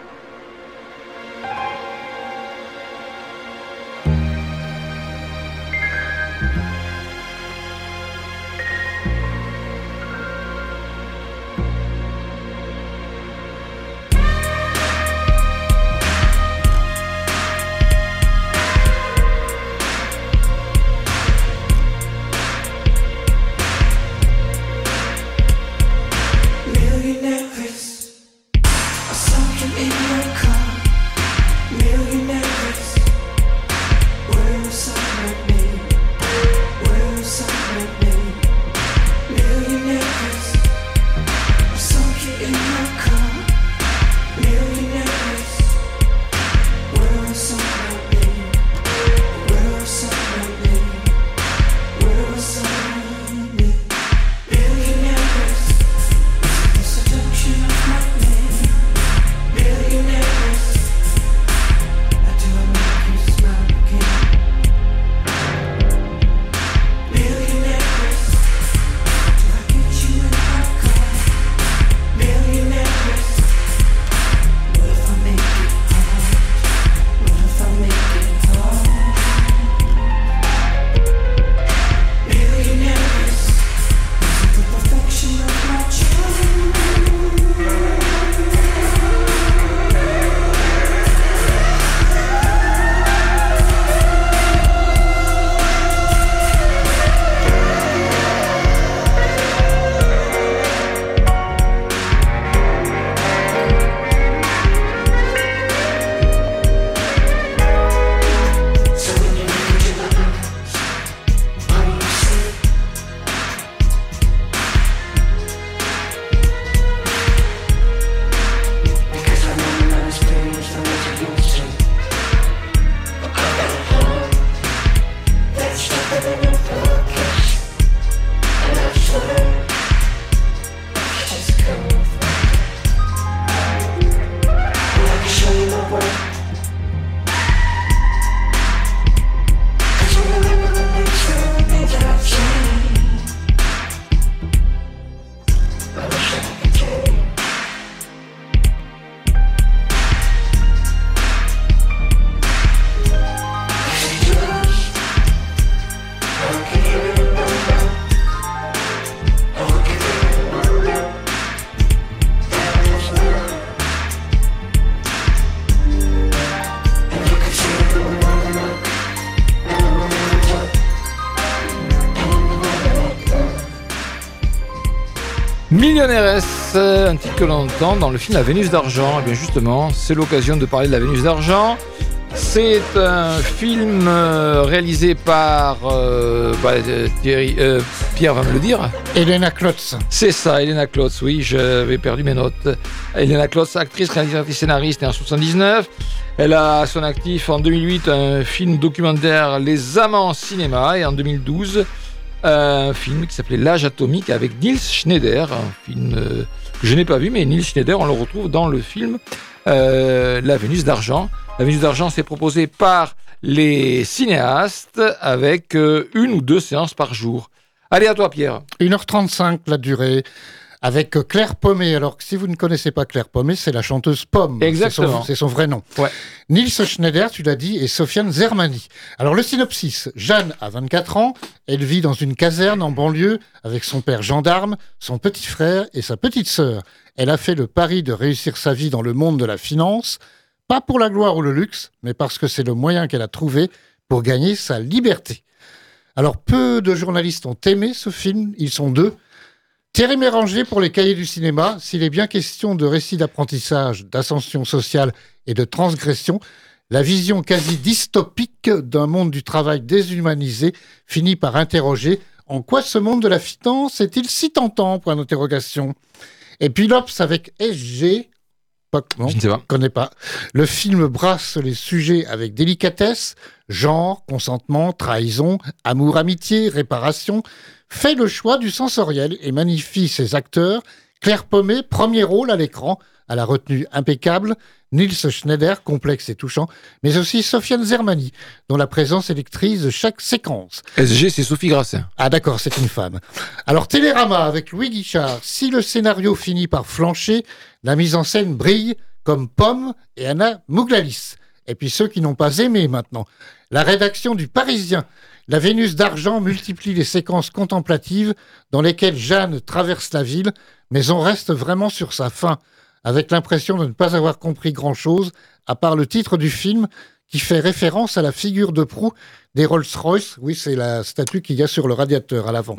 Que l'on entend dans le film La Vénus d'argent. Et bien justement, c'est l'occasion de parler de la Vénus d'argent. C'est un film euh, réalisé par euh, bah, euh, Thierry, euh, Pierre va me le dire. Elena Klotz. C'est ça, Elena Klotz, oui, j'avais perdu mes notes. Elena Klotz, actrice, réalisatrice, scénariste, née en 79. Elle a à son actif en 2008 un film documentaire Les Amants Cinéma et en 2012 un film qui s'appelait L'âge atomique avec Nils Schneider, un film euh, je n'ai pas vu, mais Nils Schneider, on le retrouve dans le film euh, La Vénus d'argent. La Vénus d'argent, c'est proposé par les cinéastes avec euh, une ou deux séances par jour. Allez, à toi, Pierre. 1h35 la durée. Avec Claire Pommet. Alors que si vous ne connaissez pas Claire Pommet, c'est la chanteuse Pomme. Exactement. C'est son, c'est son vrai nom. Ouais. Nils Schneider, tu l'as dit, et Sofiane Zermani. Alors le synopsis. Jeanne a 24 ans. Elle vit dans une caserne en banlieue avec son père gendarme, son petit frère et sa petite sœur. Elle a fait le pari de réussir sa vie dans le monde de la finance. Pas pour la gloire ou le luxe, mais parce que c'est le moyen qu'elle a trouvé pour gagner sa liberté. Alors peu de journalistes ont aimé ce film. Ils sont deux. Thierry Méranger pour les cahiers du cinéma, s'il est bien question de récits d'apprentissage, d'ascension sociale et de transgression, la vision quasi dystopique d'un monde du travail déshumanisé finit par interroger en quoi ce monde de la finance est-il si tentant? Point d'interrogation. Et puis l'Obs avec SG, pas, non, Je ne sais pas. connais pas. Le film brasse les sujets avec délicatesse, genre, consentement, trahison, amour, amitié, réparation, fait le choix du sensoriel et magnifie ses acteurs. Claire Pommet, premier rôle à l'écran, à la retenue impeccable. Nils Schneider, complexe et touchant, mais aussi Sofiane Zermani, dont la présence électrise chaque séquence. SG, c'est Sophie Grassin. Ah d'accord, c'est une femme. Alors Télérama avec Louis Guichard, si le scénario finit par flancher, la mise en scène brille comme Pomme et Anna Mouglalis. Et puis ceux qui n'ont pas aimé maintenant. La rédaction du Parisien, la Vénus d'argent multiplie les séquences contemplatives dans lesquelles Jeanne traverse la ville, mais on reste vraiment sur sa fin, avec l'impression de ne pas avoir compris grand-chose, à part le titre du film qui fait référence à la figure de proue des Rolls-Royce. Oui, c'est la statue qu'il y a sur le radiateur à l'avant.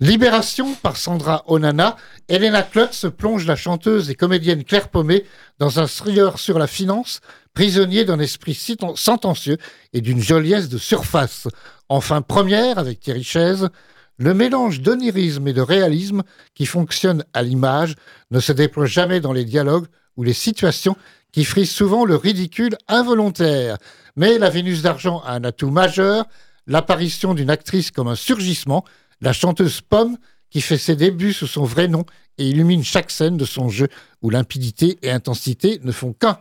Libération par Sandra Onana, Elena Klutz plonge la chanteuse et comédienne Claire Pommet dans un thriller sur la finance, prisonnier d'un esprit sentencieux et d'une joliesse de surface. Enfin, première avec Thierry Chaise, le mélange d'onirisme et de réalisme qui fonctionne à l'image ne se déploie jamais dans les dialogues ou les situations qui frisent souvent le ridicule involontaire. Mais la Vénus d'argent a un atout majeur, l'apparition d'une actrice comme un surgissement, la chanteuse Pomme, qui fait ses débuts sous son vrai nom et illumine chaque scène de son jeu où limpidité et intensité ne font qu'un.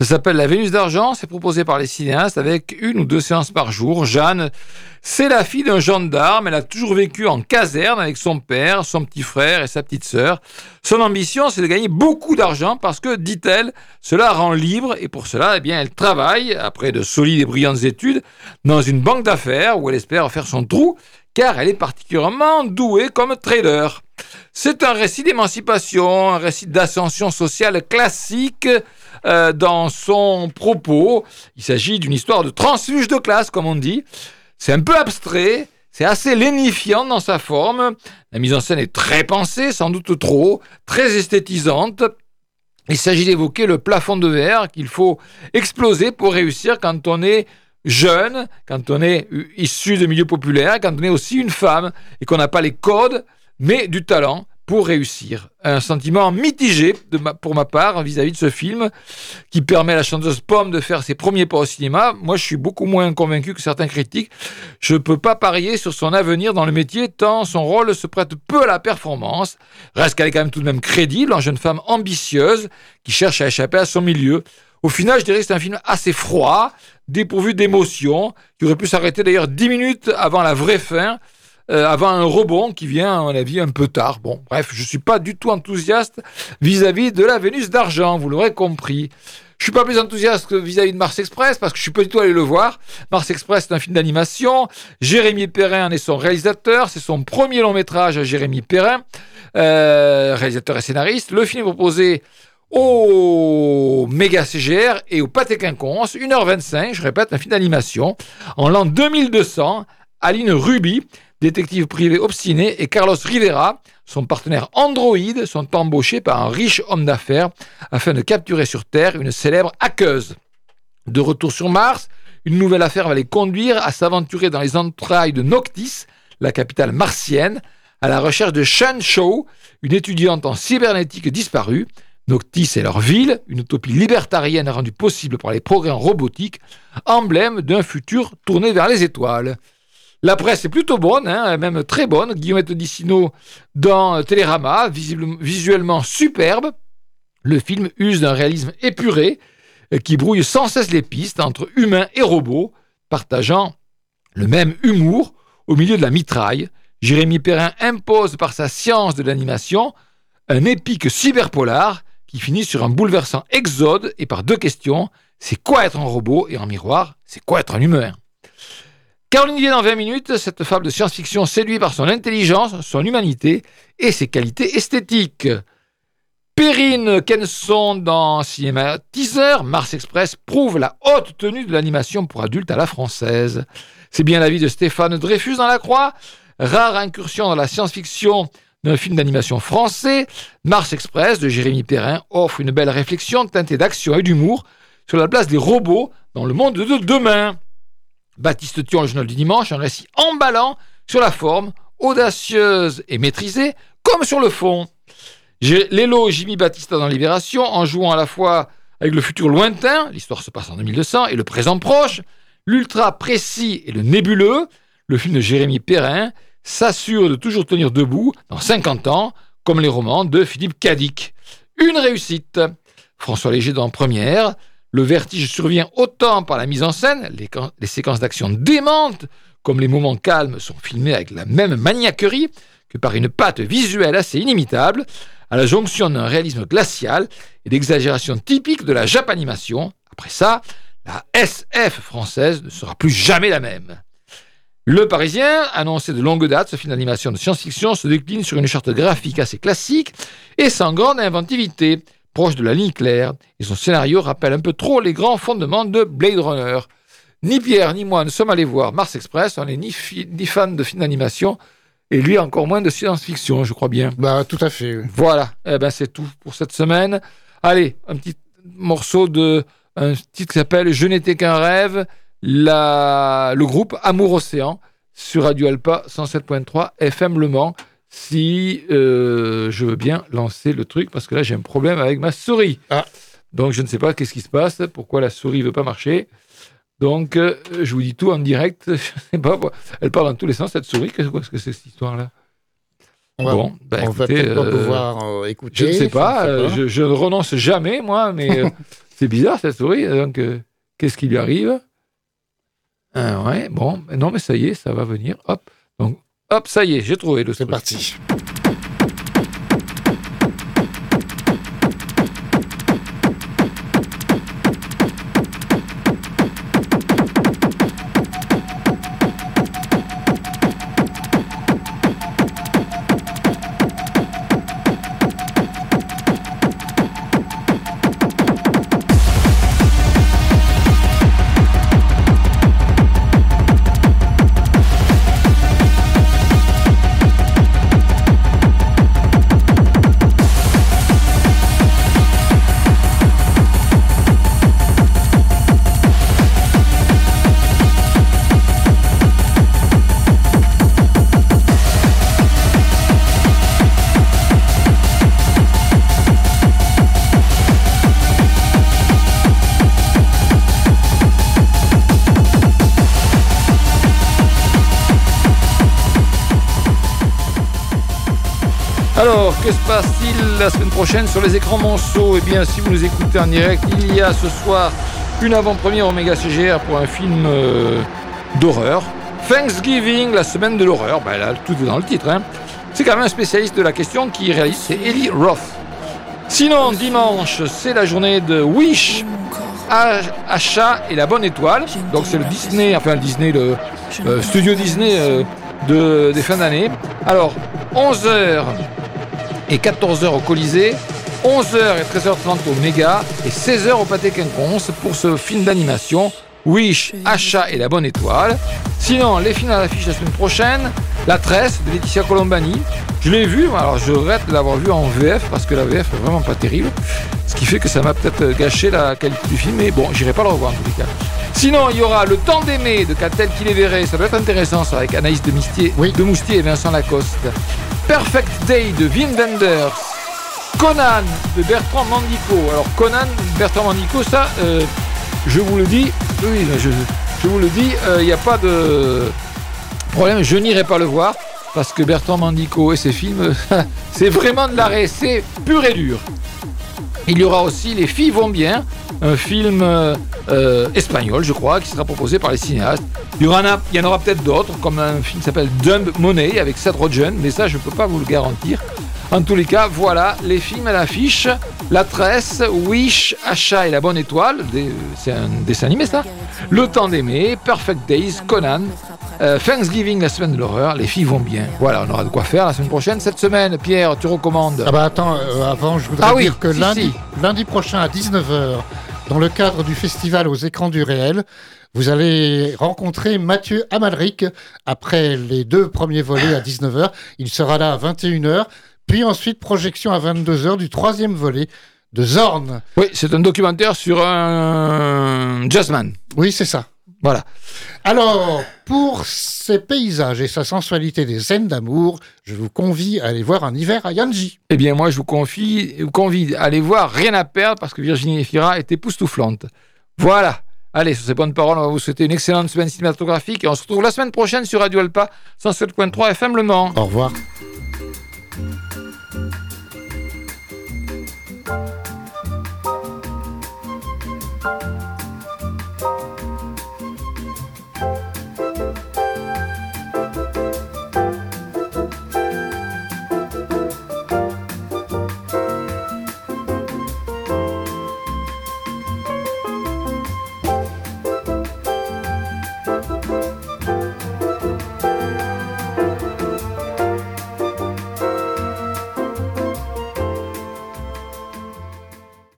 Ça s'appelle La Vénus d'argent, c'est proposé par les cinéastes avec une ou deux séances par jour. Jeanne, c'est la fille d'un gendarme, elle a toujours vécu en caserne avec son père, son petit frère et sa petite sœur. Son ambition, c'est de gagner beaucoup d'argent parce que, dit-elle, cela rend libre et pour cela, eh bien, elle travaille, après de solides et brillantes études, dans une banque d'affaires où elle espère faire son trou car elle est particulièrement douée comme trader. C'est un récit d'émancipation, un récit d'ascension sociale classique euh, dans son propos. Il s'agit d'une histoire de transfuge de classe, comme on dit. C'est un peu abstrait, c'est assez lénifiant dans sa forme. La mise en scène est très pensée, sans doute trop, très esthétisante. Il s'agit d'évoquer le plafond de verre qu'il faut exploser pour réussir quand on est jeune, quand on est issu de milieux populaires, quand on est aussi une femme et qu'on n'a pas les codes, mais du talent pour réussir. Un sentiment mitigé pour ma part vis-à-vis de ce film qui permet à la chanteuse Pomme de faire ses premiers pas au cinéma. Moi, je suis beaucoup moins convaincu que certains critiques. Je ne peux pas parier sur son avenir dans le métier tant son rôle se prête peu à la performance. Reste qu'elle est quand même tout de même crédible en jeune femme ambitieuse qui cherche à échapper à son milieu. Au final, je dirais que c'est un film assez froid, dépourvu d'émotion, qui aurait pu s'arrêter d'ailleurs 10 minutes avant la vraie fin, euh, avant un rebond qui vient, à mon avis, un peu tard. Bon, bref, je suis pas du tout enthousiaste vis-à-vis de la Vénus d'argent, vous l'aurez compris. Je suis pas plus enthousiaste vis-à-vis de Mars Express parce que je suis pas du tout allé le voir. Mars Express, c'est un film d'animation. Jérémy Perrin en est son réalisateur. C'est son premier long métrage à Jérémy Perrin, euh, réalisateur et scénariste. Le film est proposé au Méga CGR et au Pâté Quinconce, 1h25, je répète, un film d'animation. En l'an 2200, Aline Ruby, détective privée obstinée, et Carlos Rivera, son partenaire Android sont embauchés par un riche homme d'affaires afin de capturer sur Terre une célèbre hackeuse. De retour sur Mars, une nouvelle affaire va les conduire à s'aventurer dans les entrailles de Noctis, la capitale martienne, à la recherche de Shan Shou, une étudiante en cybernétique disparue. Noctis est leur ville, une utopie libertarienne rendue possible par les progrès en robotique, emblème d'un futur tourné vers les étoiles. La presse est plutôt bonne, hein, même très bonne. Guillaume Dicino dans Télérama, visuellement superbe. Le film use d'un réalisme épuré euh, qui brouille sans cesse les pistes entre humains et robots, partageant le même humour au milieu de la mitraille. Jérémy Perrin impose par sa science de l'animation un épique cyberpolar qui finit sur un bouleversant exode et par deux questions. C'est quoi être un robot Et en miroir, c'est quoi être un humain? Caroline Vienne en 20 minutes, cette fable de science-fiction séduit par son intelligence, son humanité et ses qualités esthétiques. Perrine Kenson dans Cinéma Teaser, Mars Express prouve la haute tenue de l'animation pour adultes à la française. C'est bien l'avis de Stéphane Dreyfus dans La Croix. Rare incursion dans la science-fiction d'un film d'animation français, Mars Express de Jérémy Perrin offre une belle réflexion teintée d'action et d'humour sur la place des robots dans le monde de demain. Baptiste Thion, le journal du dimanche, un récit emballant sur la forme, audacieuse et maîtrisée, comme sur le fond. Lélo Jimmy Battista dans Libération, en jouant à la fois avec le futur lointain, l'histoire se passe en 2200, et le présent proche, l'ultra précis et le nébuleux, le film de Jérémy Perrin s'assure de toujours tenir debout dans 50 ans, comme les romans de Philippe Cadic. Une réussite. François Léger dans Première, le vertige survient autant par la mise en scène, les, séquences d'action démentes, comme les moments calmes sont filmés avec la même maniaquerie, que par une patte visuelle assez inimitable, à la jonction d'un réalisme glacial et d'exagération typique de la japanimation. Après ça, la SF française ne sera plus jamais la même. Le Parisien, annoncé de longue date, ce film d'animation de science-fiction se décline sur une charte graphique assez classique et sans grande inventivité, proche de la ligne claire, et son scénario rappelle un peu trop les grands fondements de Blade Runner. Ni Pierre ni moi ne sommes allés voir Mars Express, on n'est ni, ni fan de films d'animation, et lui encore moins de science-fiction, je crois bien. Bah, tout à fait. oui. Voilà, eh ben c'est tout pour cette semaine. Allez, un petit morceau de un titre qui s'appelle Je n'étais qu'un rêve, la, le groupe Amour Océan sur Radio Alpa 107.3 FM Le Mans. Si euh, je veux bien lancer le truc, parce que là j'ai un problème avec ma souris. Ah. Donc je ne sais pas qu'est-ce qui se passe, pourquoi la souris ne veut pas marcher. Donc euh, je vous dis tout en direct. Je sais pas, elle parle dans tous les sens cette souris. Qu'est-ce que c'est cette histoire-là? On va, Bon, bah, on va écoutez, peut-être pas euh, pouvoir écouter. je ne sais pas, Je, je ne renonce jamais, moi, mais c'est bizarre cette souris. Donc, qu'est-ce qui lui arrive? Ah Ouais, bon, non, mais ça y est, ça va venir. Hop, donc, hop, ça y est, j'ai trouvé le C'est parti. Que se passe-t-il la semaine prochaine sur les écrans Monceau Eh bien, si vous nous écoutez en direct, il y a ce soir une avant-première Omega CGR pour un film euh, d'horreur. Thanksgiving, la semaine de l'horreur. Ben là, tout est dans le titre. hein. C'est quand même un spécialiste de la question qui réalise, c'est Eli Roth. Sinon, dimanche, c'est la journée de Wish, Achat et la Bonne Étoile. Donc, c'est le Disney, enfin le Disney, le euh, studio Disney euh, de, des fins d'année. Alors, 11h et 14h au Colisée, 11h et 13h30 au Méga et 16h au Pâté Quinconce pour ce film d'animation Wish, Achat et la Bonne Étoile. Sinon, les films à l'affiche la semaine prochaine, La Tresse de Laetitia Colombani. Je l'ai vu, alors je regrette de l'avoir vu en VF parce que la VF est vraiment pas terrible. Ce qui fait que ça m'a peut-être gâché la qualité du film, mais bon, j'irai pas le revoir en tous les cas. Sinon, il y aura Le Temps d'aimer de Catel qui les verrait. Ça doit être intéressant ça avec Anaïs de, Mistier, Oui. de Moustier et Vincent Lacoste. Perfect Day de Wim Wenders. Conan de Bertrand Mandico. Alors Conan, Bertrand Mandico, ça, euh, je vous le dis, je, vous le dis, euh, il n'y a pas de problème, je n'irai pas le voir parce que Bertrand Mandico et ses films, c'est vraiment de l'arrêt, c'est pur et dur. Il y aura aussi Les filles vont bien, un film euh, euh, espagnol, je crois, qui sera proposé par les cinéastes. Il y, en aura peut-être d'autres, comme un film qui s'appelle Dumb Money avec Seth Rogen, mais ça, je ne peux pas vous le garantir. En tous les cas, voilà les films à l'affiche. La Tresse, Wish, Achat et la Bonne Étoile, c'est un dessin animé ça. Le Temps d'aimer, Perfect Days, Conan, euh, Thanksgiving, la semaine de l'horreur, les filles vont bien. Voilà, on aura de quoi faire la semaine prochaine. Cette semaine, Pierre, tu recommandes Ah bah attends, euh, avant je voudrais Ah oui, dire que si, lundi, lundi prochain à 19h, dans le cadre du festival aux écrans du réel, vous allez rencontrer Mathieu Amalric après les deux premiers volets à 19h. Il sera là à 21h, puis ensuite projection à 22h du troisième volet de Zorn. Oui, c'est un documentaire sur un jazzman. Oui, c'est ça. Voilà. Alors, pour ces paysages et sa sensualité des scènes d'amour, je vous convie à aller voir un hiver à Yanji. Eh bien, moi, je vous confie, vous convie à aller voir Rien à perdre parce que Virginie Efira est époustouflante. Voilà. Allez, sur ces bonnes paroles, on va vous souhaiter une excellente semaine cinématographique et on se retrouve la semaine prochaine sur Radio Alpa 107.3 FM Le Mans. Au revoir.